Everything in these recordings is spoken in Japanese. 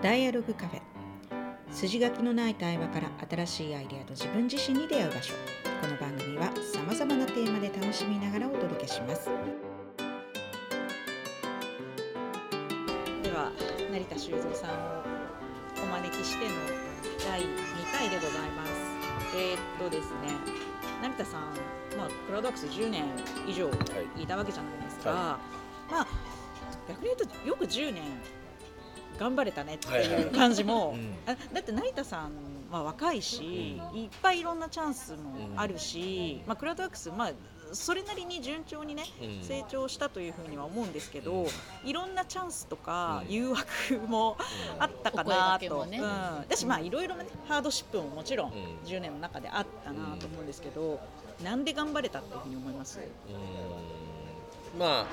ダイアログカフェ。筋書きのない対話から新しいアイデアと自分自身に出会う場所。この番組はさまざまなテーマで楽しみながらお届けします。では成田修造さんをお招きしての第2回でございます。えー、っとですね成田さん、まあ、クラウドワークス10年以上い。たわけじゃないですか、はい、まあ逆に言うとよく10年頑張れたねっていう感じも、あだって成田さんは若いし、いっぱいいろんなチャンスもあるし、まあ、クラウドワークス、まあ、それなりに順調にね、成長したというふうには思うんですけど、いろんなチャンスとか誘惑もあったかなと、うん。だしまあいろいろねハードシップももちろん10年の中であったなと思うんですけど、なんで頑張れたっていうふうに思います？まあ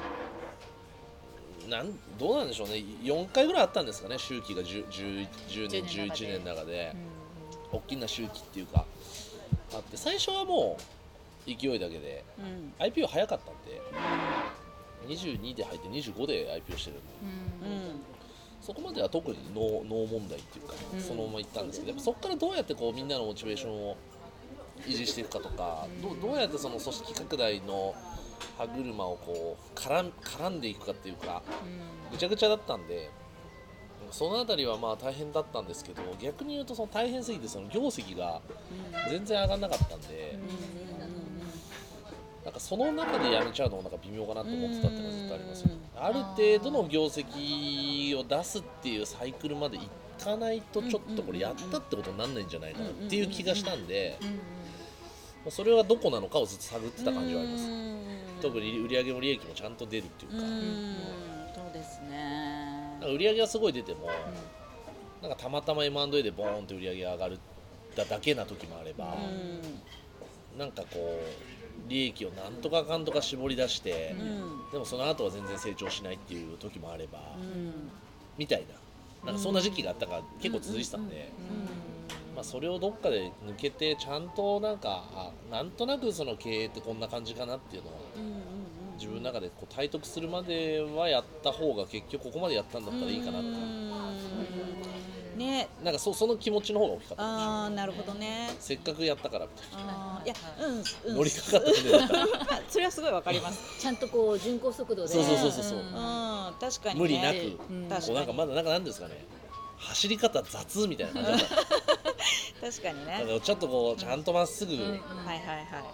なんどうなんでしょうね。4回ぐらいあったんですかね。周期が 10, 10, 10年11年の中で、大きな周期っていうか。あって最初はもう勢いだけで、うん、IPO 早かったんで、うん、22で入って25で IPO してるん。で、うん、そこまでは特にノー問題っていうか、そのままいったんですけどやっぱそこからどうやってこうみんなのモチベーションを維持していくかとか、どどうやってその組織拡大の歯車をこう絡ん絡んでいくかっていうか、ぐちゃぐちゃだったんでその辺りはまあ大変だったんですけど逆に言うとその大変すぎてその業績が全然上がらなかったんで、なんかその中でやめちゃうのもなんか微妙かなと思ってたっていうのはずっとありますよ、ね、ある程度の業績を出すっていうサイクルまでいかないとちょっとこれやったってことにならないんじゃないかなっていう気がしたんで。それはどこなのかをずっと探ってた感じはあります。特に売上も利益もちゃんと出るっていうか。そうですね。売上がすごい出ても、なんかたまたま M&A でボーンって売上が上がるだだけな時もあれば、ん。なんかこう利益をなんとかかんとか絞り出して、でもその後は全然成長しないっていう時もあれば、みたいな。なんかそんな時期があったから結構続いてたんで。まあ、それをどっかで抜けてちゃんとなんかあなんとなくその経営ってこんな感じかなっていうのを自分の中でこう体得するまではやった方が結局ここまでやったんだったらいいかなとか。ね、なんかそその気持ちの方が大きかったああなるほどね。せっかくやったからみたいないやうん、うん、乗りかかった それはすごいわかります。ちゃんとこう巡航速度で。そうそうそうそう、う。ん、確かに、ね、無理なく、うん、こうなんかまだなんかなんですかね走り方雑みたいな感じだった。確かにね。だからちょっとこうちゃんとまっすぐ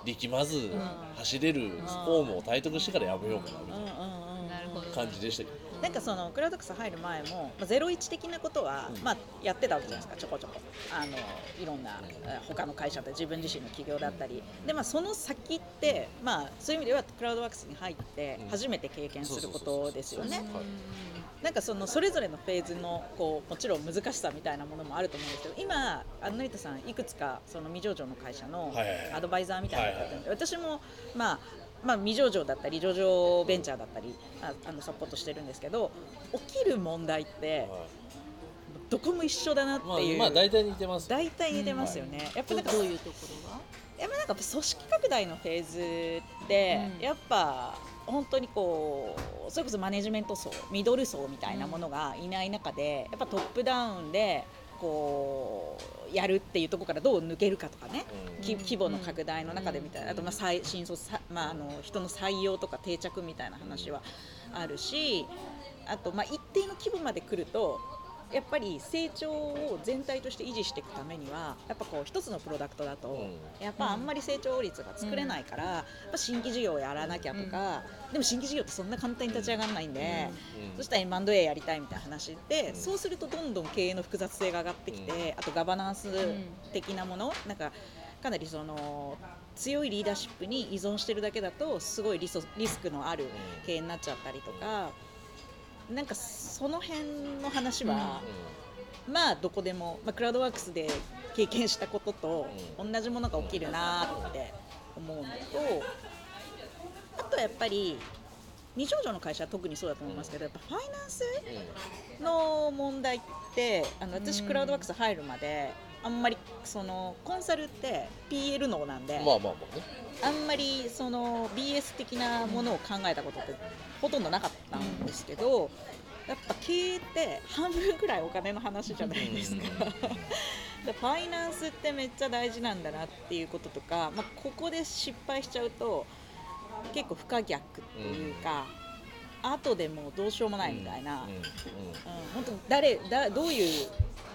力まず走れるフォームを体得してからやめようかなみたいな感じでしたけどなんかそのクラウドクス入る前も、まあ、ゼロ一的なことは、まあ、やってたわけじゃないですか。ちょこちょこ。あのいろんな他の会社で自分自身の企業だったり。で、まあ、その先って、まあ、そういう意味ではクラウドワークスに入って初めて経験することですよね。なんかそのそれぞれのフェーズのこうもちろん難しさみたいなものもあると思うんですけど今成田さんいくつかその未上場の会社のアドバイザーみたいなのがあって私もまあまあ、未上場だったり上場ベンチャーだったりああのサポートしてるんですけど起きる問題ってどこも一緒だなっていう、まあ、まあ大体似てます大体似てますよね、うん、やっぱなんかどういうところが？やっぱなんか組織拡大のフェーズって、うん、やっぱ本当にこうそれこそマネジメント層ミドル層みたいなものがいない中で、やっぱトップダウンでこうやるっていうところからどう抜けるかとかね、うん、規模の拡大の中でみたいな、あとまあ新卒まあ、あの人の採用とか定着みたいな話はあるしあとまあ一定の規模まで来るとやっぱり成長を全体として維持していくためにはやっぱこう一つのプロダクトだと、やっぱあんまり成長率が作れないから、やっぱ新規事業をやらなきゃとか、でも新規事業ってそんな簡単に立ち上がらないんで、そしたら M&A やりたいみたいな話で、そうするとどんどん経営の複雑性が上がってきて、あとガバナンス的なものなんかかなりその強いリーダーシップに依存してるだけだとすごいリスクのある経営になっちゃったりとか。なんかその辺の話は、うん、まあどこでも、まあ、クラウドワークスで経験したことと同じものが起きるなって思うのとあとやっぱり未上場の会社は特にそうだと思いますけどやっぱファイナンスの問題ってあの私クラウドワークス入るまであんまりそのコンサルって PL 脳なんで、まあまあまあね、あんまりその BS 的なものを考えたことってほとんどなかったんですけど、やっぱ経営って半分くらいお金の話じゃないですか。でファイナンスってめっちゃ大事なんだなっていうこととか、まあ、ここで失敗しちゃうと結構不可逆っていうか、後でもうどうしようもないみたいな、うんうん。うん本当誰だどういう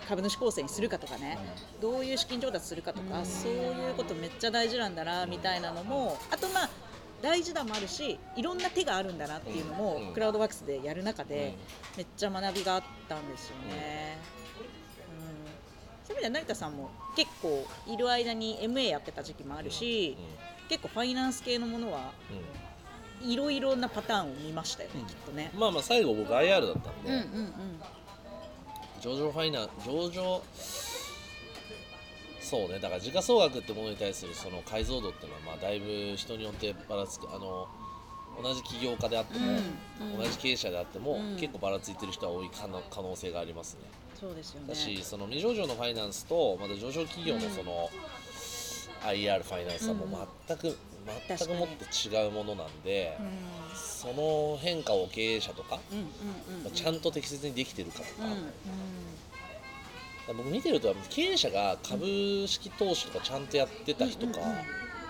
株主構成にするかとかね、どういう資金調達するかとか、そういうことめっちゃ大事なんだなみたいなのもあとまあ大事だもあるしいろんな手があるんだなっていうのも、うん。クラウドワークスでやる中で、うん。めっちゃ学びがあったんですよね。うん、そういう意味では成田さんも結構いる間に MA やってた時期もあるし、結構ファイナンス系のものはうん。いろいろなパターンを見ましたよね、きっとね。まあまあ最後僕 IR だったんで、うんうんうん上場ファイナン上場そうねだから時価総額ってものに対するその解像度っていうのはまあだいぶ人によってばらつくあの同じ起業家であっても、うん同じ経営者であっても、うん結構ばらついてる人は多い可能可能性がありますね。そうですよね。だしその未上場のファイナンスとまた上場企業のその、IR ファイナンスはもう全く、全くもって違うものなんで、うん。その変化を経営者とか、うんうんうんまあちゃんと適切にできてるかとか、うんうん。僕見てると経営者が株式投資とかちゃんとやってた人か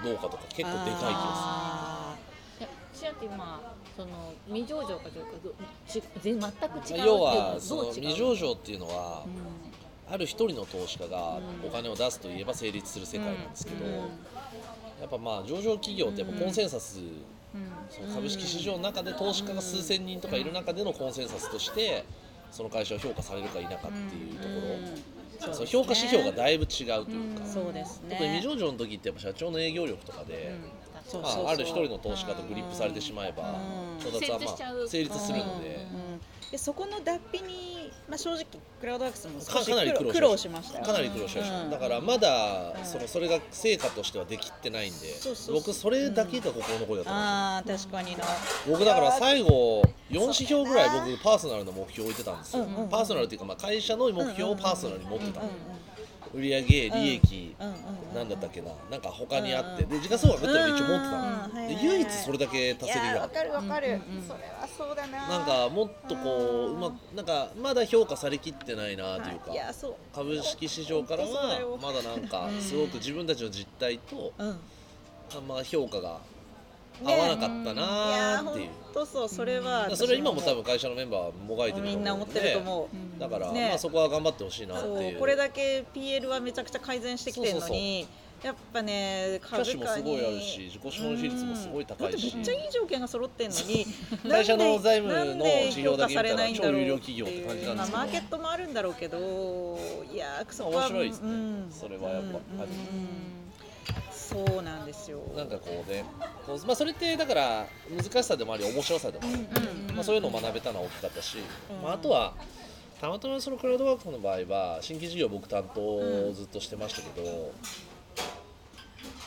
どうかとか結構でかい気があいや私だって今その未上場かというかどち全全く違うっていうする要の？ははその未上場っていうのはー、うん。ある一人の投資家がお金を出すといえば成立する世界なんですけど、うんやっぱまあ上場企業ってやっぱコンセンサス、うん。その株式市場の中で投資家が数千人とかいる中でのコンセンサスとしてその会社を評価されるか否かっていうところ、うんその評価指標がだいぶ違うというか、うん。そうですね。特に未上場の時ってやっぱ社長の営業力とかで、まあ、ある一人の投資家とグリップされてしまえばうん。調達はまあ成立するので。うん。でそこの脱皮に、まあ、正直クラウドワークスも少しかかなり苦労しました。よかなり苦労しました。うん。だからまだうん。そのそれが成果としてはできてないんで僕それだけが心残りだったんああ確かにな。僕だから最後4指標ぐらい僕パーソナルの目標を置いてたんですよ。うんうんパーソナルっていうかまあ会社の目標をパーソナルに持ってた。うん売上利益うんうんうん。なんだったっけな？なんか他にあって。で時価総額ってのを一応持ってたの。で唯一それだけ達成できなかった。るわかる。うんうん。それはそうだな。なんかもっとこううまなんかまだ評価されきってないなというか株式市場からはまだなんかすごく自分たちの実態とうん。あんま評価が合ねわなかったなーっていう。当そうそれは。それは今も多分会社のメンバーはもがいてると思うので。みんな思ってると思う。だから、ね。まあそこは頑張ってほしいなってそいう。うこれだけ PL はめちゃくちゃ改善してきてるのにやっぱねキャッシュもすごいあるし自己資本比率もすごい高いし。めっちゃいい条件が揃ってんのに 会社の財務の指標だけ見たら評価されないんだろう超有料企業って感じなんですけど。まあマーケットもあるんだろうけどいやーそこは面白いですね。うん。それはやっぱそうなんですよ。なんかこうねこうまあそれってだから難しさでもあり面白さでもある、まあ、そういうのを学べたのは大きかったし、うんまあ、あとはたまたまそのクラウドワークの場合は新規事業僕担当をずっとしてましたけど、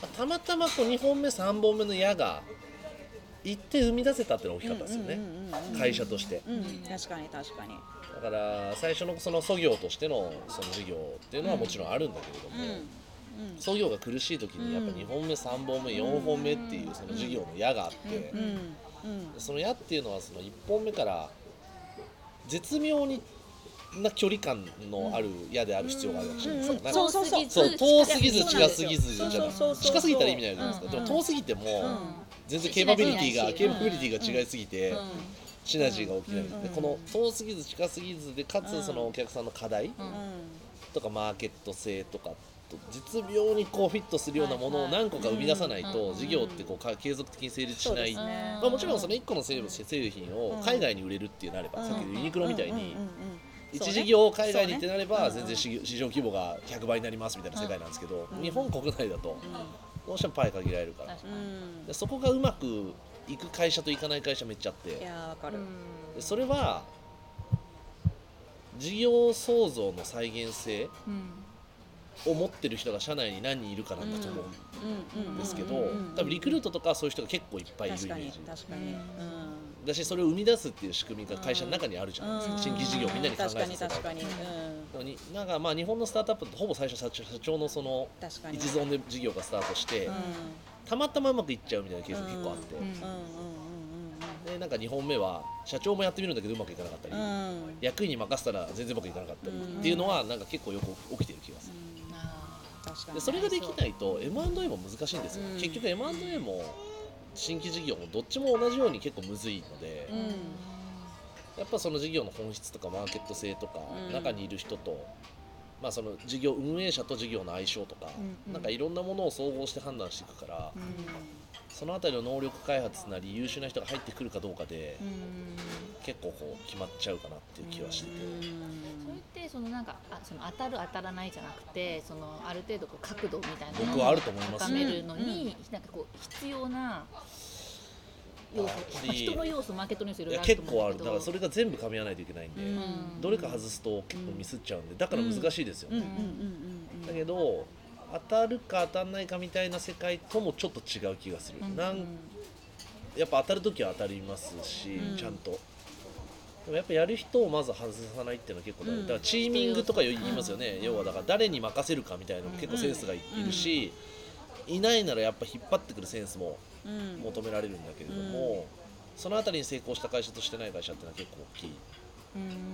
まあたまたまこう2本目3本目の矢が行って生み出せたっていうのが大きかったですよね、うんうんうんうん会社として。うん。確かに確かに。だから最初のその創業としてのその事業っていうのはもちろんあるんだけれども、うん創業が苦しい時にやっぱ2本目3本目4本目っていうその事業の矢があって、その矢っていうのはその1本目から絶妙にな距離感のある矢である必要があるわけじゃないですか。なんかそう。遠すぎず近すぎずじゃなそう。そう。そう近すぎたら意味ないじゃないですか、うん。でも遠すぎてもうん。全然ケーパビリティがケーパビリティが違いすぎてうん。シナジーが起きない、うん。でこの遠すぎず近すぎずでかつそのお客さんの課題うん。とかマーケット性とかと実妙にこうフィットするようなものを何個か生み出さないと事業ってこうか継続的に成立しない、まあ、もちろんその1個の製製品を海外に売れるっていうなれば、うんさっきのユニクロみたいに一事業を海外にってなれば全然市市場規模が100倍になりますみたいな世界なんですけど、うん。日本国内だとどうしてもパイ限られるから。でそこがうまくいく会社といかない会社めっちゃあっていやーわかる。でそれは事業創造の再現性うんを持ってる人が社内に何人いるかなんだと思ううんですけど、多分リクルートとかはそういう人が結構いっぱいいるイメージ。確かにうん。だしそれを生み出すっていう仕組みが会社の中にあるじゃないですか、うん。新規事業をみんなに考えさせた確かなんかまあ日本のスタートアップってほぼ最初社長のその一存で事業がスタートして、うん。たまたまうまくいっちゃうみたいなケースが結構あって、うんうんうんうんうんでなんか2本目は社長もやってみるんだけどうまくいかなかったり、うん。役員に任せたら全然うまくいかなかったりうんっていうのはなんか結構よく起きてる気がする、でそれができないと M&A も難しいんですよ、うん。結局 M&A も新規事業もどっちも同じように結構むずいので、うん。やっぱその事業の本質とかマーケット性とか、うん。中にいる人と、まあ、その事業運営者と事業の相性とか、うんなんかいろんなものを総合して判断していくから、そのあたりの能力開発なり優秀な人が入ってくるかどうかで、結構こう決まっちゃうかなっていう気はしてて、それってそのなんかあその当たる当たらないじゃなくてそのある程度こう角度みたいな僕はあると思います。高めるのに、なんかこう必要な要素人の要素マーケットの要素いろいろあると思うんだけど。構ある。だからそれが全部噛み合わないといけないんで、うん。どれか外すと結構ミスっちゃうんで。だから難しいですよね、うん。うん。うん。うん。だけど当たるか当たんないかみたいな世界ともちょっと違う気がする、うんなんやっぱ当たる時は当たりますし、うん。ちゃんと。でもやっぱやる人をまず外さないっていうのは結構大事、うん。だからチーミングとか言いますよね、要はだから誰に任せるかみたいなのも結構センスがいいるし、いないならやっぱ引っ張ってくるセンスもうん。求められるんだけれども、そのあたりに成功した会社としてない会社っていうのは結構大きい。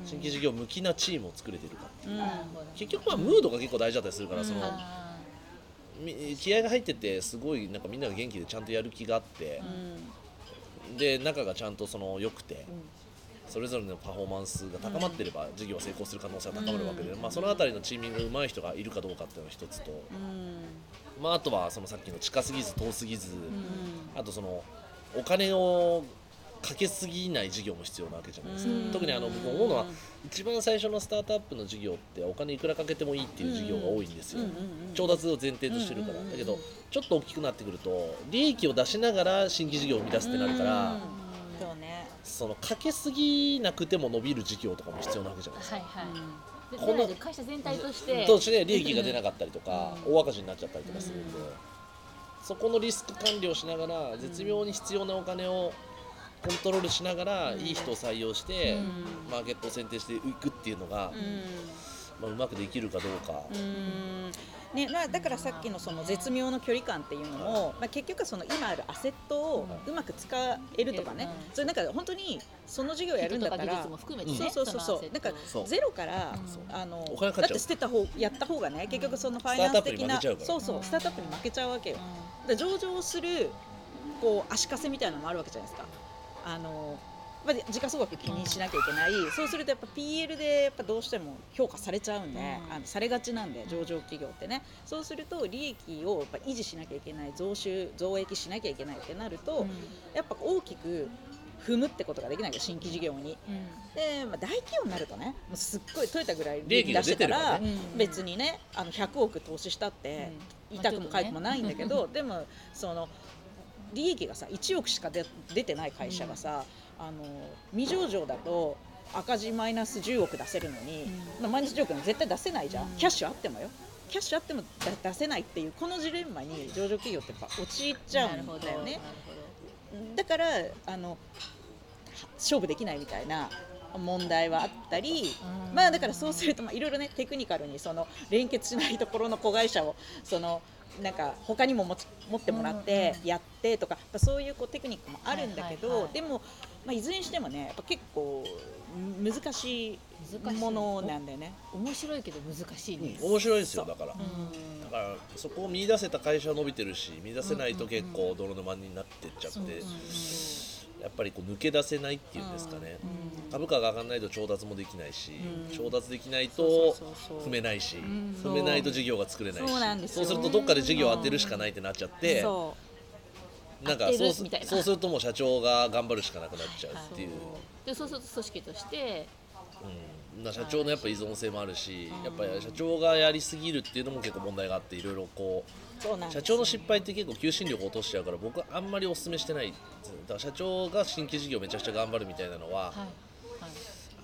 新規事業向きなチームを作れてるかう。ん。結局まあムードが結構大事だったりするから、うん。その気合が入っててすごいなんかみんなが元気でちゃんとやる気があってう、ん。で仲がちゃんとその良くて、それぞれのパフォーマンスが高まってれば事業は成功する可能性は高まるわけで、うん。まあ、そのあたりのチーミングが上手い人がいるかどうかっていうのが一つと、うん。まあ、あとはそのさっきの近すぎず遠すぎず、うん。あとそのお金をかけすぎない事業も必要なわけじゃないですか、うん。特にあの僕思うのは一番最初のスタートアップの事業ってお金いくらかけてもいいっていう事業が多いんですよ、調達を前提としてるから、だけどちょっと大きくなってくると利益を出しながら新規事業を生み出すってなるから、うんそうね。そのかけすぎなくても伸びる事業とかも必要なわけじゃないですか。はいはい。でこの会社全体として。として利益が出なかったりとか、うん大赤字になっちゃったりとかするんで、うん。そこのリスク管理をしながら絶妙に必要なお金をコントロールしながら、うん。いい人を採用して、うん。マーケットを選定していくっていうのが、うん。まあ、うまくできるかどうか、うん。ねまあ、だからさっきのその絶妙の距離感っていうのも、まあ、結局その今あるアセットをうまく使えるとかね、うん。それなんか本当にその事業やるんだったら人とか技術も含めてねそうそうそうそう。なんかゼロから、う。んあのだって捨てた方やった方がね結局そのファイナンス的なそうそうスタートアップに負けちゃうわけよ。で上場するこう足かせみたいなのもあるわけじゃないですか。あのまあ時価総額気にしなきゃいけない、そうするとやっぱ PL でやっぱどうしても評価されちゃうんで、うん。あのされがちなんで上場企業ってね。そうすると利益をやっぱ維持しなきゃいけない増収増益しなきゃいけないってなると、やっぱ大きく踏むってことができない新規事業に。で、まあ、大企業になるとねもうすっごいトヨタぐらい利益出してたらね。別にねあの100億投資したって、痛くもかゆくもないんだけど、でもその利益がさ1億しか出出てない会社がさ、あの未上場だと赤字マイナス10億出せるのに、まあマイナス10億絶対出せないじゃん、うん。キャッシュあってもよ。キャッシュあってもだ出せないっていうこのジレンマに上場企業ってやっぱ陥っちゃうんだよね。だからあのは勝負できないみたいな問題はあったり、まあだからそうするとまあいろいろねテクニカルにその連結しないところの子会社をそのなんか他にも持ち持ってもらってやってとか、まあそういうこうテクニックもあるんだけど、はいはいはい。でもまあいずれにしてもねやっぱ結構む難しいものなんだよね。面白いけど難しいね。面白いですよだから。うん。だからそこを見出せた会社は伸びてるし見出せないと結構泥沼になってっちゃって、うんうんうんやっぱりこう抜け出せないっていうんですかね、うん。株価が上がらないと調達もできないし、うん。調達できないと踏めないし、ん。踏めないと事業が作れないし。そうするとどっかで事業を当てるしかないってなっちゃって、そなんかそうそうするともう社長が頑張るしかなくなっちゃうっていう、でそうすると組織としてうん、な社長のやっぱ依存性もあるし、やっぱり社長がやりすぎるっていうのも結構問題があっていろいろこううそうなんです社長の失敗って結構求心力を落としちゃうから僕はあんまりお勧めしてないだから社長が新規事業めちゃくちゃ頑張るみたいなのははい。はい。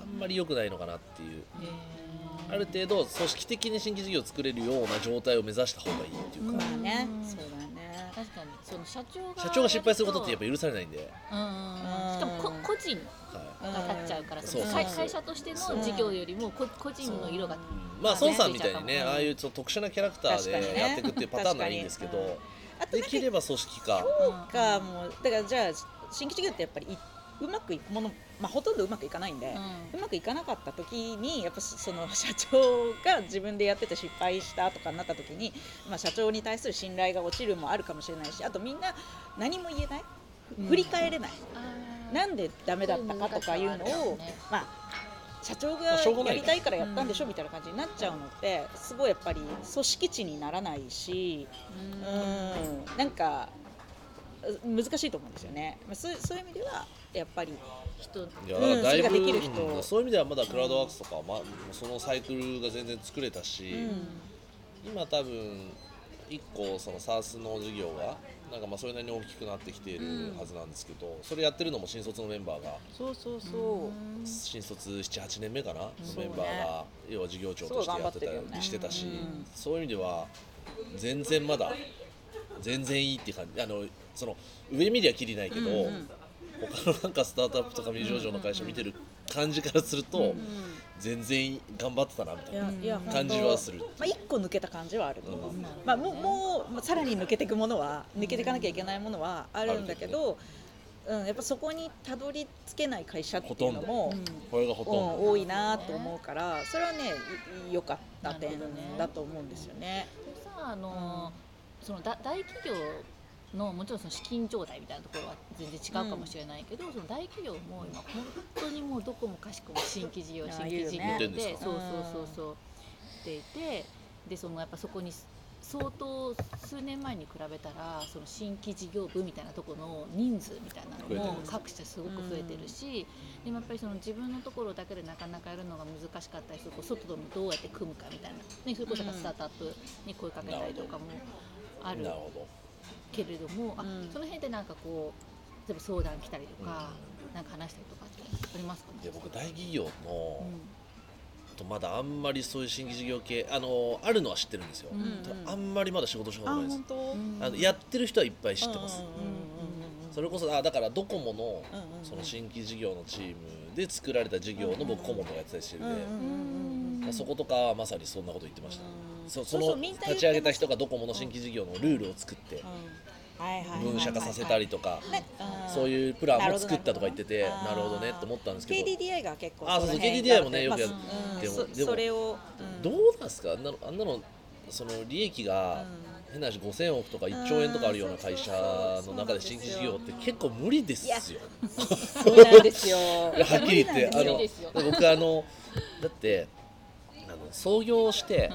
あんまり良くないのかなっていう。えある程度組織的に新規事業を作れるような状態を目指した方がいいっていうか、うん。そうだね。確かに。その社長が社長が失敗することってやっぱ許されないんで、うんうんうん。しかもこ個人。はいが立っちゃうから、うんそのそう。会会社としての事業よりもこ個人の色がう。んまあ孫さんみたいにねうん。ああいうちょっと特殊なキャラクターでやっていくっていうパターンならいいんですけど、できれば組織化かもうだからじゃあ新規事業ってやっぱり一うまくいくもの、まあ、ほとんどうまくいかないんで、ううまくいかなかった時にやっぱその社長が自分でやってて失敗したとかになった時に、まあ、社長に対する信頼が落ちるもあるかもしれないしあとみんな何も言えない。うん。振り返れない、あーなんでダメだったかとかいうのをまあ社長がやりたいからやったんでしょうん。みたいな感じになっちゃうのってすごいやっぱり組織値にならないしうん。なんかう難しいと思うんですよね。まあそうそういう意味ではやっぱり人。いやうんだいぶ、それができる人。うんそういう意味ではまだクラウドワークスとかは、まあ、そのサイクルが全然作れたし、うん。今多分一個その SARS の事業がなんかまあそれなりに大きくなってきているはずなんですけど、それやってるのも新卒のメンバーがそうそうそう。新卒78年目かな、のそうねメンバーが要は事業長としてやってたりしてたし、うんそういう意味では全然まだ全然いいって感じあのその上見りゃきりないけど、うんうん。他のなんかスタートアップとか未上場の会社見てる感じからすると、全然頑張ってたなみたいな感じはする。まあ一個抜けた感じはあるう。うんまあもうもうまあさらに抜けていくものは抜けていかなきゃいけないものはあるんだけど、うんやっぱそこにたどり着けない会社っていうのも。これがほとんど、うん多いなと思うからそれはねい良かった点だと思うんですよね。でさあの、そのだ大企業のもちろんその資金状態みたいなところは全然違うかもしれないけど、その大企業も今本当にもうどこもかしこも新規事業新規事業ですか？でそうそうそう。そうっていてでそのやっぱそこに相当数年前に比べたらその新規事業部みたいなところの人数みたいなのも各社すごく増えてるし、でもやっぱりその自分のところだけでなかなかやるのが難しかったりすると外ともどうやって組むかみたいな、ね、それこそスタートアップに声かけたりとかもある。なるほどけれども、あうん。その辺でなんかこう例えば相談来たりとか、なんか話したりとかってありますか？ねで僕大企業の、うとまだあんまりそういう新規事業系あのあるのは知ってるんですよ、あんまりまだ仕事したことないです。あのやってる人はいっぱい知ってます、それこそあだからドコモのその新規事業のチームで作られた事業の僕顧問とかやってたりしてるんで、そことかはまさにそんなこと言ってました、うんそうそうの立ち上げた人がドコモの新規事業のルールを作って分社化させたりとかねそういうプランも作ったとか言っててなるほどねって思ったんですけど。KDDI が結構あそうそう KDDI もねよくやまあうんそでもでもどうなんですか？あんなのあんなのその利益が変な話5000億とか1兆円とかあるような会社の中で新規事業って結構無理ですよ。そうなんですよ。はっきり言ってあの僕あのだってあの創業してん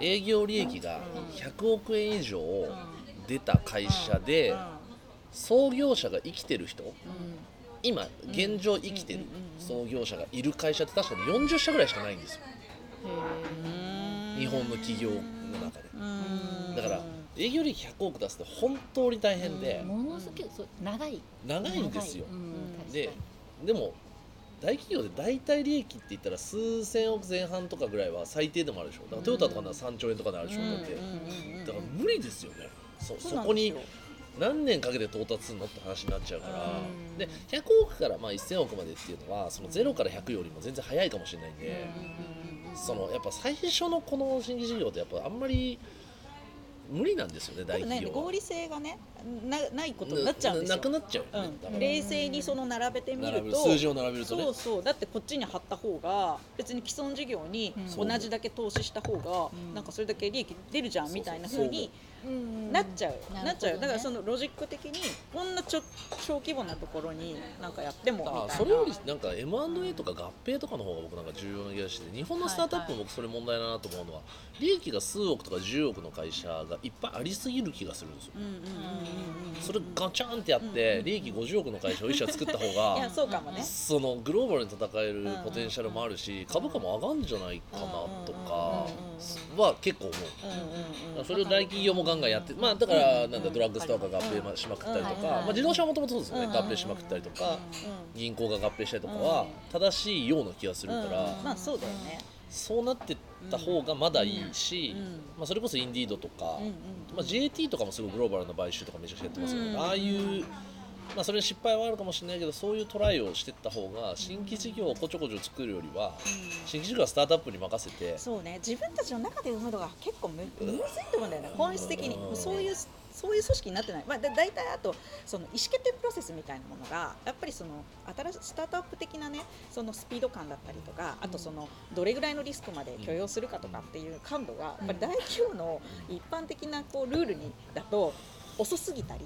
営業利益が100億円以上出た会社で創業者が生きてる人今現状生きてる創業者がいる会社って確かに40社ぐらいしかないんですよ。日本の企業の中で。だから営業利益100億出すって本当に大変で。ものすごくそう長い。長いんですよ。ででも大企業で大体利益って言ったら数千億前半とかぐらいは最低でもあるでしょ。だからトヨタとかなら3兆円とかなるでしょ。だって。だから無理ですよね。そそこに何年かけて到達するのって話になっちゃうから。うん。で100億からまあ1000億までっていうのはその0から100よりも全然早いかもしれないんで。そのやっぱ最初のこの新規事業ってやっぱあんまり無理なんですよね大企業は。合理性がねなないことになっちゃうんですよ。なくなっちゃうよね、うん、冷静にその並べてみ並ると数字を並べるとね。そうそう。だってこっちに貼った方が別に既存事業にうん。同じだけ投資した方が、うん。なんかそれだけ利益出るじゃんみたいな風にうん。なっちゃう、なるほどねなっちゃうだからそのロジック的にこんなちょ小規模なところになんかやってもみたいな。あそれよりなんか M&A とか合併とかの方が僕なんか重要な気がして日本のスタートアップも僕それ問題だなと思うのは利益が数億とか10億の会社がいっぱいありすぎる気がするんですよ。うんうんうんそれガチャンってやって利益50億の会社を一社作った方 いやがそうかもね。そのグローバルに戦えるポテンシャルもあるし株価も上がるんじゃないかなとかは結構思う。それを大企業もガンガンやって、まあだからなんだドラッグストアが合併しまくったりとか、うんまあ自動車はもともとそうですよね、うん合併しまくったりとか、う銀行が合併したりとかは正しいような気がするかんら、まあそうだよね。そうなってった方がまだいいし、うん。まあそれこそインディードとか、うんうん。まあ JT とかもすごいグローバルな買収とかめちゃくちゃやってますよね、うん。ああいうまあそれに失敗はあるかもしれないけどそういうトライをしていった方が新規事業をこちょこちょ作るよりは新規事業はスタートアップに任せてそうね。自分たちの中で生むのが結構むむずいと思うんだよね。本質的に。うんそういうそういう組織になってない、まあ、だ大体あとその意思決定プロセスみたいなものがやっぱりその新しいスタートアップ的なねそのスピード感だったりとかあとそのどれぐらいのリスクまで許容するかとかっていう感度がやっぱり大企業の一般的なこうルールにだと遅すぎたり、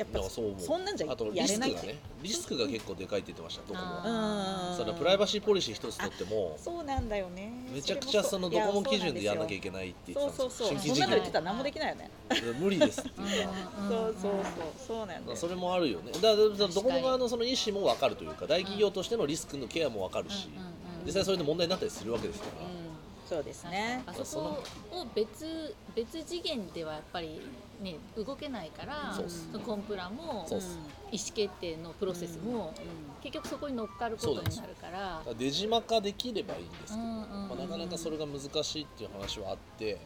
やっぱそう思う。そんなんじゃあとやれないって。リスクがねリスクが結構でかいって言ってましたどこもあうん。そのプライバシーポリシー一つとってもそうなんだよね。めちゃくちゃそのドコモ基準でやんなきゃいけけないって言ってたんですそうそうそう。新規事業そんなの言ってたら何もできないよね。無理ですって言ってたそうそうそう。そうなんだよ。それもあるよね。だからだからドコモ側のその意思も分かるというか大企業としてのリスクのケアも分かるしうんうんうん。実際それで問題になったりするわけですから、うん。そうですね。あそこを別別次元ではやっぱりね動けないからコンプラも意思決定のプロセスも結局そこに乗っかることになるから。だから出島化できればいいんですけど、まあ、なかなかそれが難しいっていう話はあって、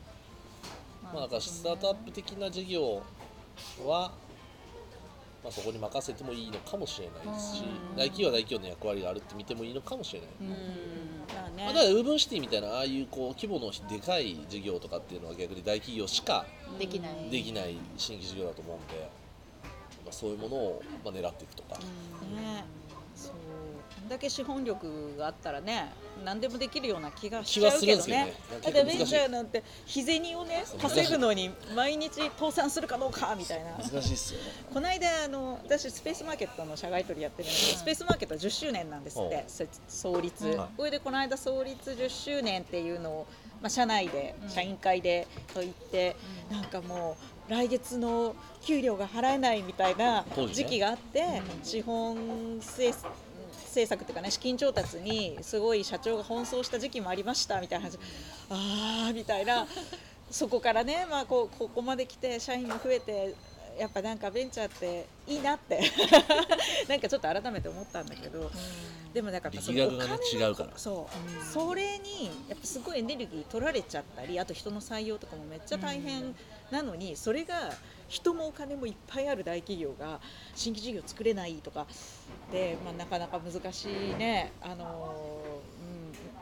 まあ、だからスタートアップ的な事業は、まあ、そこに任せてもいいのかもしれないですしうん。大企業は大企業の役割があるって見てもいいのかもしれない。うん。うん。まあだからウーブンシティみたいなああいうこう規模のでかい事業とかっていうのは逆に大企業しかできない。できない新規事業だと思うんで、まあ、そういうものをまあ狙っていくとか、ねんだけ資本力があったらね何でもできるような気がし気ちゃうけどはするんですけどね。ねだってベンチャーなんて日銭をねそう稼ぐのに毎日倒産するかどうかみたいな。難しいっすよね。この間あの私スペースマーケットの社外取りやってるんです。けど、スペースマーケット10周年なんですって、せ創立、うんこれでこの間創立10周年っていうのを、まあ、社内で社員会でと言って、なんかもう来月の給料が払えないみたいな時期があって、資本政策っていうかね資金調達にすごい社長が奔走した時期もありましたみたいな話。ああみたいな。そこからね、まあ、こここまで来て社員も増えてやっぱなんかベンチャーっていいなって。なんかちょっと改めて思ったんだけど。でもなんかそのお金の違うから。そう、うんそれにやっぱすごいエネルギー取られちゃったりあと人の採用とかもめっちゃ大変なのに、それが人もお金もいっぱいある大企業が新規事業作れないとかで、まあ、なかなか難しいね、あの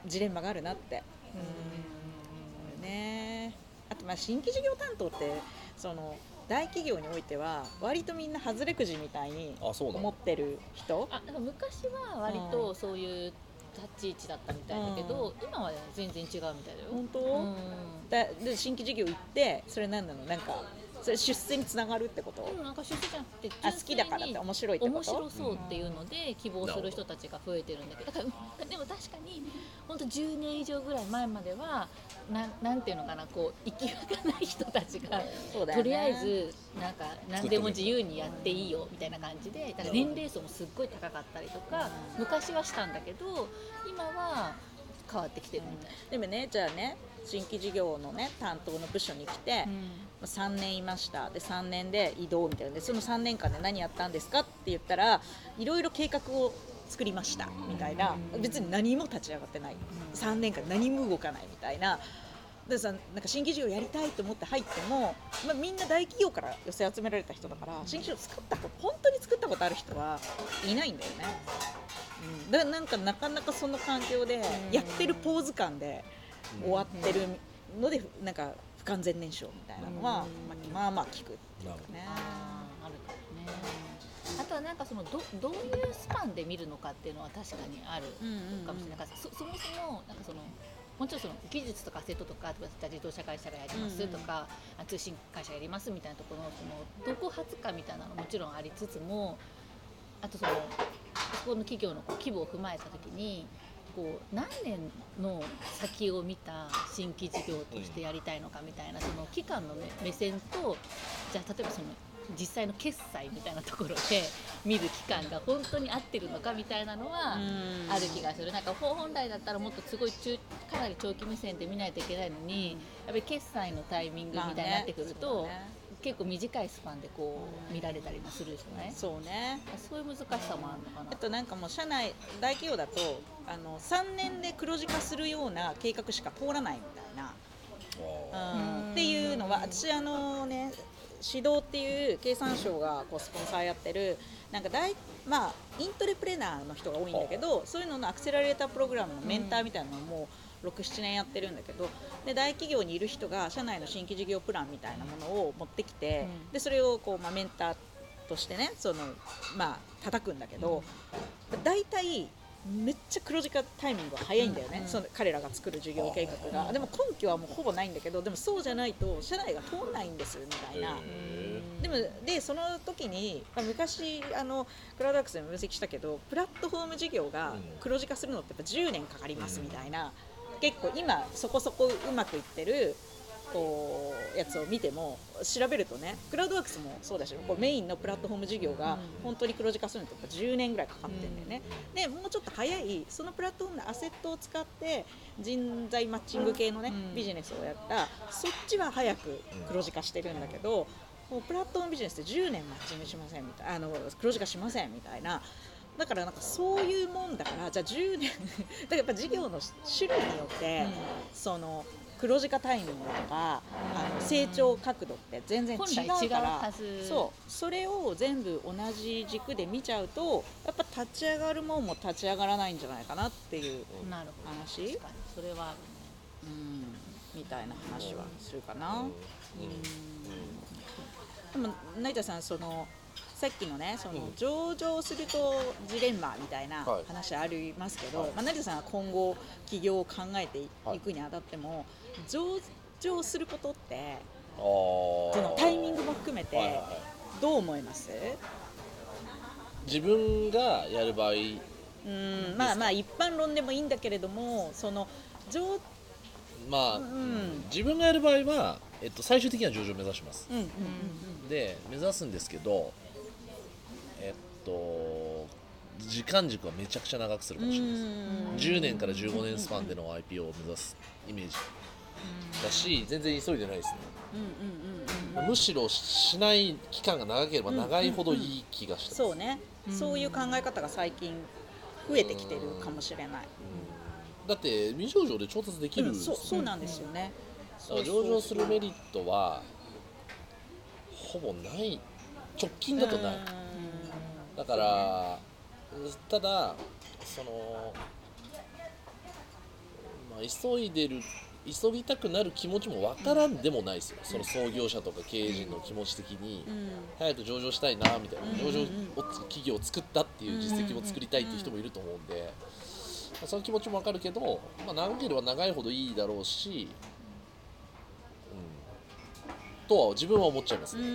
ーうん、ジレンマがあるなって。うん。ね、あとまあ新規事業担当ってその大企業においては割とみんな外れくじみたいにあそうなの思ってる人。あなんか昔は割とそういう立ち位置だったみたいだけど、今はね全然違うみたいだよ。本当、うん。だで新規事業行ってそれ何なの？なんかそれ出世につながるってこと、でもなんか出世じゃなくてあ好きだからって面白いってこと？面白そうっていうので希望する人たちが増えてるんだけどだからうんでも確かに本当10年以上ぐらい前まではなんなんていうのかなこう生きがない人たちがね。とりあえずなんか何でも自由にやっていいよみたいな感じでだから年齢層もすっごい高かったりとか昔はしたんだけど今は変わってきてるみたいでもねじゃあね新規事業のね担当の部署に来て、3年いました。で3年で移動みたいな。でその3年間で何やったんですか？って言ったらいろいろ計画を作りました。みたいな。別に何も立ち上がってない。3年間何も動かないみたいな。でさなんか新規事業やりたいと思って入っても、まあ、みんな大企業から寄せ集められた人だから新規事業作ったこと本当に作ったことある人はいないんだよね。うん、だからなんかなかなかその環境でやってるポーズ感で終わってるのでなんか不完全燃焼みたいなのは、うん。まあ、まあまあ聞くっていうなるほど。ね。あるかもね。あとはなんかそのどどういうスパンで見るのかっていうのは確かにあるかもしれない。からそそもそもなんかそのもちろんその技術とかアセットとか自動車会社がやりますとか、あ通信会社やりますみたいなところのそのどこ発かみたいなのももちろんありつつもあとそのそこの企業の規模を踏まえた時にこう何年の先を見た新規事業としてやりたいのかみたいなその期間の目目線とじゃあ例えばその実際の決済みたいなところで見る期間が本当に合ってるのかみたいなのはある気がする。なんか本来だったらもっとすごい中かなり長期目線で見ないといけないのにやっぱり決済のタイミングみたいになってくると、結構短いスパンでこう見られたりもするじゃない？そうね。そういう難しさもあるのかな。あとなんかもう社内大企業だとあの3年で黒字化するような計画しか通らないみたいな、あうん。っていうのは私あのね指導っていう経産省がこうスポンサーやってるなんか大まあイントレプレナーの人が多いんだけどそういうののアクセラレータープログラムのメンターみたいなのも、67年やってるんだけどで大企業にいる人が社内の新規事業プランみたいなものを持ってきて、うん。でそれをこう、まあ、メンターとしてねその、まあ叩くんだけど、大体めっちゃ黒字化タイミングが早いんだよね、うんその彼らが作る事業計画が、うん。でも根拠はもうほぼないんだけどでもそうじゃないと社内が通んないんですみたいな。へでもでその時に、まあ、昔あのクラウドワークスでも分析したけどプラットフォーム事業がうん。黒字化するのってやっぱ10年かかりますみたいな、結構今そこそこうまくいってるこうやつを見ても調べるとねクラウドワークスもそうだしこうメインのプラットフォーム事業が本当に黒字化するのってやっぱ10年ぐらいかかってるんだよね。でもうちょっと早いそのプラットフォームのアセットを使って人材マッチング系のね、うん。ビジネスをやったそっちは早く黒字化してるんだけど、もうプラットフォームビジネスって10年マッチングしませんみたいなあの黒字化しませんみたいなだからなんかそういうもんだからじゃあ10年 だからやっぱ事業の種類によって、その黒字化タイミングとかあの成長角度って全然違うからそう。それを全部同じ軸で見ちゃうとやっぱ立ち上がるもんも立ち上がらないんじゃないかなっていう、なるほど。話？それはうん、みたいな話はするかな。うん。でも成田さんそのさっきのねその、うん上場するとジレンマみたいなはい。話ありますけど、はい。まあ、成田さんは今後起業を考えていはいくにあたっても、上場することってそのタイミングも含めてはいはいはい。どう思います？自分がやる場合。うんまあまあ一般論でもいいんだけれどもその上まあ、うん。自分がやる場合は、えっと、最終的には上場を目指します。うんうんうん。で目指すんですけどと時間軸はめちゃくちゃ長くするかもしれないです。うん10年から15年スパンでの IPO を目指すイメージ。だし全然急いでないですね。むしろしない期間が長ければ長いほどいい気がしてます、そうね、うん。そういう考え方が最近増えてきてるかもしれない。うん。だって未上場で調達できるそうそうなんですよね。だから上場するメリットはほぼない。直近だとないだからただその、まあ、急いでる急ぎたくなる気持ちもわからんでもないですよ。その創業者とか経営陣の気持ち的に。うん。早く上場したいなみたいな。うん。上場を企業を作ったっていう実績も作りたいっていう人もいると思うんで、まあその気持ちもわかるけど、まあ、長ければ長いほどいいだろうし、うん、とは自分は思っちゃいますうね。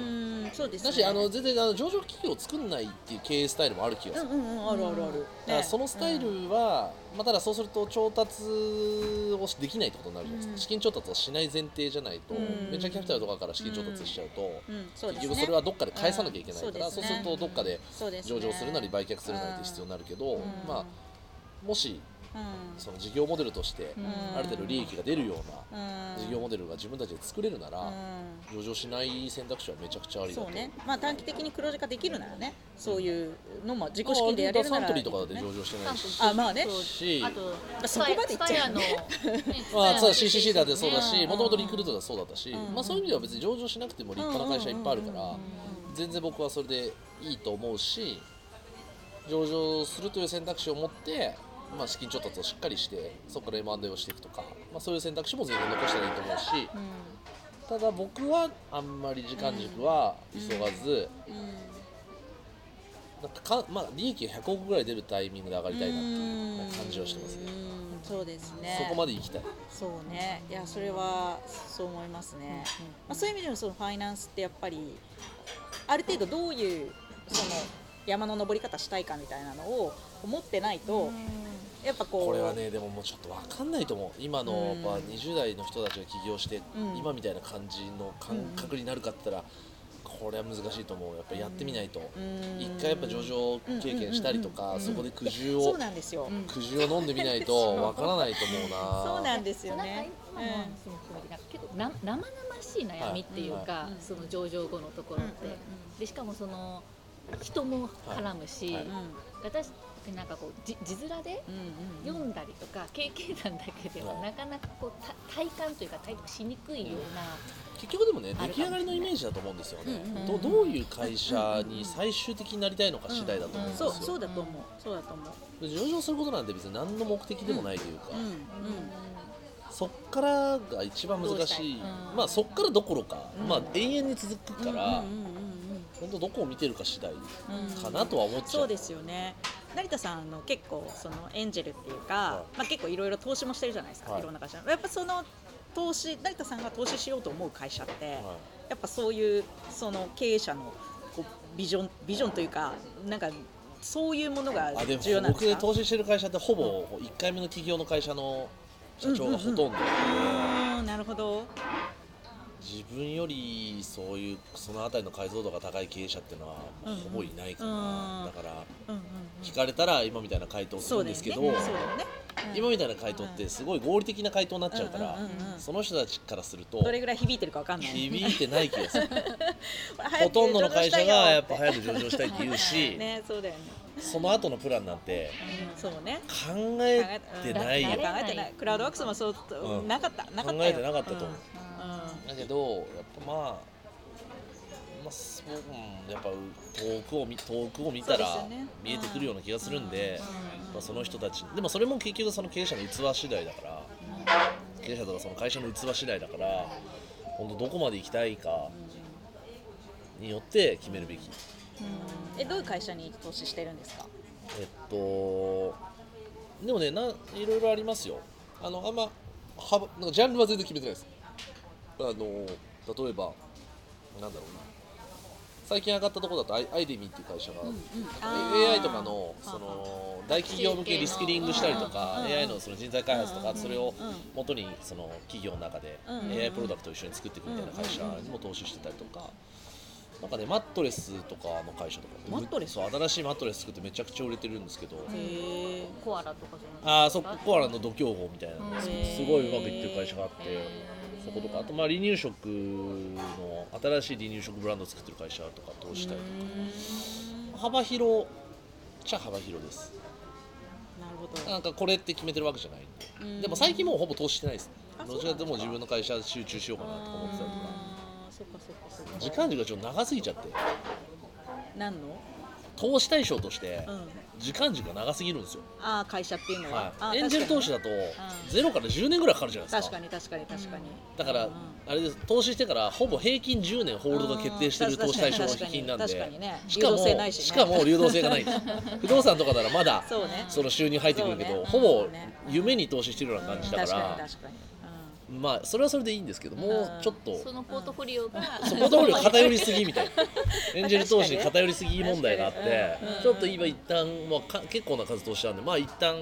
んそうですね。だしあの全然あの上場企業を作んないっていう経営スタイルもある気がする、うんうんうんあるあるある。だからそのスタイルは、まあ、ただそうすると調達をできないってことになるじゃないですか、うん。資金調達をしない前提じゃないと、うん。ベンチャーキャピタルとかから資金調達しちゃうと、うん。そうですね。結局それはどっかで返さなきゃいけないから、うん。そうするとどっかで上場するなり売却するなりって必要になるけど、うん。まあもしうんその事業モデルとしてうん。ある程度利益が出るようなうん。事業モデルが自分たちで作れるなら、うん。上場しない選択肢はめちゃくちゃありだと。そうね。まあ短期的に黒字化できるならね、そういうのも自己資金でやれるならサントリーとかで上場してないし、あまあね。そうし。あとそこまでいっちゃうの、ねまあ、CCC だってそうだし、うん。もともとリクルートだってそうだったし、うん。まあ、そういう意味では別に上場しなくても立派な会社いっぱいあるから、全然僕はそれでいいと思うし、上場するという選択肢を持って、まあ、資金調達をしっかりして、そこから M&A をしていくとか、まあ、そういう選択肢も全然残したらいいと思うし、ただ僕はあんまり時間軸は急がず、なんかかまあ、利益が100億ぐらい出るタイミングで上がりたいなっていう感じはしてますね。うんそうですね。そこまで行きたい。そうね、いやそれはそう思いますね。まあ、そういう意味でもそのファイナンスってやっぱりある程度どういうその山の登り方したいかみたいなのを思ってないと、やっぱこうこれはねでももうちょっと分かんないと思う。今のやっぱうん20代の人たちが起業して、うん。今みたいな感じの感覚になるかって言ったら、これは難しいと思う。やっぱやってみないと、うん。一回やっぱ上場経験したりとか、うんそこで苦汁をそうなんですよ。うん。苦汁を飲んでみないと分からないと思うな。そうなんですよね。のその含めてなんか結構な生々しい悩みっていうか、その上場後のところって、でしかもその人も絡むし、私なんかこうじ字面でうんうん読んだりとか経験談だけでははい。なかなかこうた体感というか体得しにくいような、結局でもね出来上がりのイメージだと思うんですよね、うんどどういう会社に最終的になりたいのか次第だと思うんですよ、そうそうだと思う。そうだと思う。で上場することなんて別に何の目的でもないというか、うんうんそっからが一番難しい。まあそっからどころか、うん。まあ永遠に続くから、うんうんうんうん本当どこを見てるか次第うんかなとは思っちゃう、そうですよね成田さんの結構そのエンジェルっていうか、はまあ、結構いろいろ投資もしてるじゃないですか、はい。い、ろんな会社。やっぱその投資成田さんが投資しようと思う会社って、はい。やっぱそういうその経営者のこうビジョンビジョンというかなんかそういうものが重要なんですか？僕で投資してる会社ってほぼ1回目の企業の会社の社長がほとんどなので、うん。なるほど自分よりそういうその辺りの解像度が高い経営者っていうのはほぼいないかうん。な、だから聞かれたら今みたいな回答をするんですけど、今みたいな回答ってすごい合理的な回答になっちゃうから、その人たちからするとどれぐらい響いてるかわかんない。響いてない気がする。ほとんどの会社がやっぱ上早く上場したいって言うし、ねそうだよね、その後のプランなんてうん、そうね。考えてないよ。考えてない。クラウドワークスもそう、うん。なかった。なかったよ。考えてなかったと思う。うんだけどやっぱまあまあそう、うん、やっぱ遠くを見遠くを見たら見えてくるような気がするんで、うん。まあ、その人たちでもそれも結局その経営者の器次第だから経営者とかその会社の器次第だから本当どこまで行きたいかによって決めるべき。えどういう会社に投資してるんですか？えっとでもねないろいろありますよ。あのあんま幅なんかジャンルは全然決めてないですあの例えばなんだろうな。最近上がったところだとアイアイデミーっていう会社が、あー。AI とかのその大企業向けリスキリングしたりとか、うん AI のその人材開発とか、うんそれをうん。元にその企業の中でうん AI プロダクトを一緒に作っていくみたいな会社にも投資してたりとか。なんかね、マットレスとかの会社とかマットレス？新しいマットレス作ってめちゃくちゃ売れてるんですけど、コアラとかそのああそコアラの度胸号みたいなすごいうまくいってる会社があってそことかあとまあ離乳食の新しい離乳食ブランドを作ってる会社とか投資したりとか。幅広っちゃ幅広です。なるほど。なんかこれって決めてるわけじゃないんで。うん。でも最近もうほぼ投資してないです。あどちらか？というともう自分の会社集中しようかなとか思ってたりとか。あーそっかそっかそっか。時間軸がちょっと長すぎちゃって。何の？投資対象として。うん時間軸が長すぎるんですよ、ああ会社っていうのは、はい、エンジェル投資だと0から10年ぐらいかかるじゃないですか。確かに確かに確かに。だから、うんあれです投資してからほぼ平均10年ホールドが決定してる投資対象確かに金なんでしかも流動性ないしかも流動性がない 不動産とかならまだその収入入ってくるけど、ほぼ夢に投資してるような感じだか確かにら、確かに、まあそれはそれでいいんですけどもうちょっと、そのポートフォリオがポートフォリオ偏りすぎみたいな。エンジェル投資に偏りすぎ問題があってちょっと今一旦まあか結構な数投資したんでまあ一旦う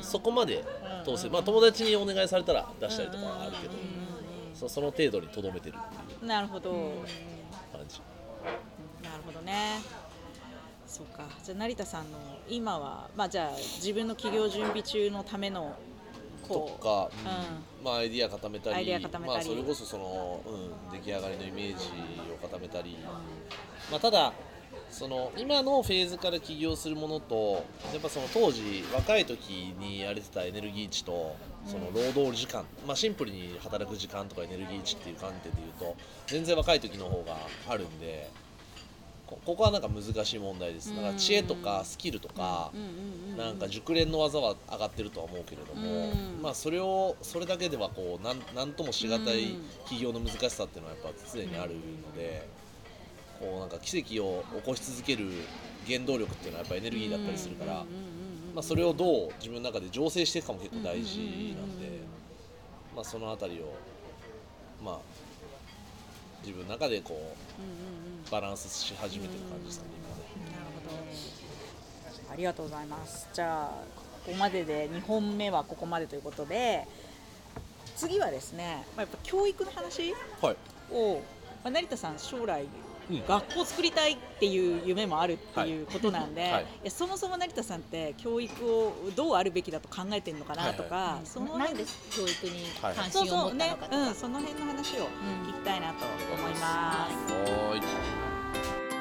ん。そこまで投資まあ友達にお願いされたら出したりとかはあるけどそその程度にとどめてるっていう。うんなるほど、感じ。なるほどね。そうか。じゃあ成田さんの今はまあじゃあ自分の企業準備中のためのとこうか、うまあ、アイディア固めたアイデりア固めたり。まあ、それこそその、うん、出来上がりのイメージを固めたり、まあ、ただその今のフェーズから起業するものとやっぱその当時若い時にやれてたエネルギー値とその労働時間、まあ、シンプルに働く時間とかエネルギー値っていう観点でいうと全然若い時の方があるんでこここはなんか難しい問題です。だから知恵とかスキルとか、なんか熟練の技は上がってるとは思うけれども、うん。まあそれをそれだけではこうなんなんともしがたいうん。企業の難しさっていうのはやっぱ常にあるので、こうなんか奇跡を起こし続ける原動力っていうのはやっぱエネルギーだったりするから、まあそれをどう自分の中で醸成していくかも結構大事なんで、まあそのあたりをまあ自分の中でこうバランスし始めてる感じですかね今ね。なるほどありがとうございますじゃあここまでで2本目はここまでということで次はですね、まあ、やっぱ教育の話はい。を、まあ、成田さん将来うん学校を作りたいっていう夢もあるっていうことなんで、はい。はい。いやそもそも成田さんって教育をどうあるべきだと考えてるのかなとか、はそのなんで教育に関そう心を持そうねったのかとか、うん、その辺の話を聞きたいなと思います。はーい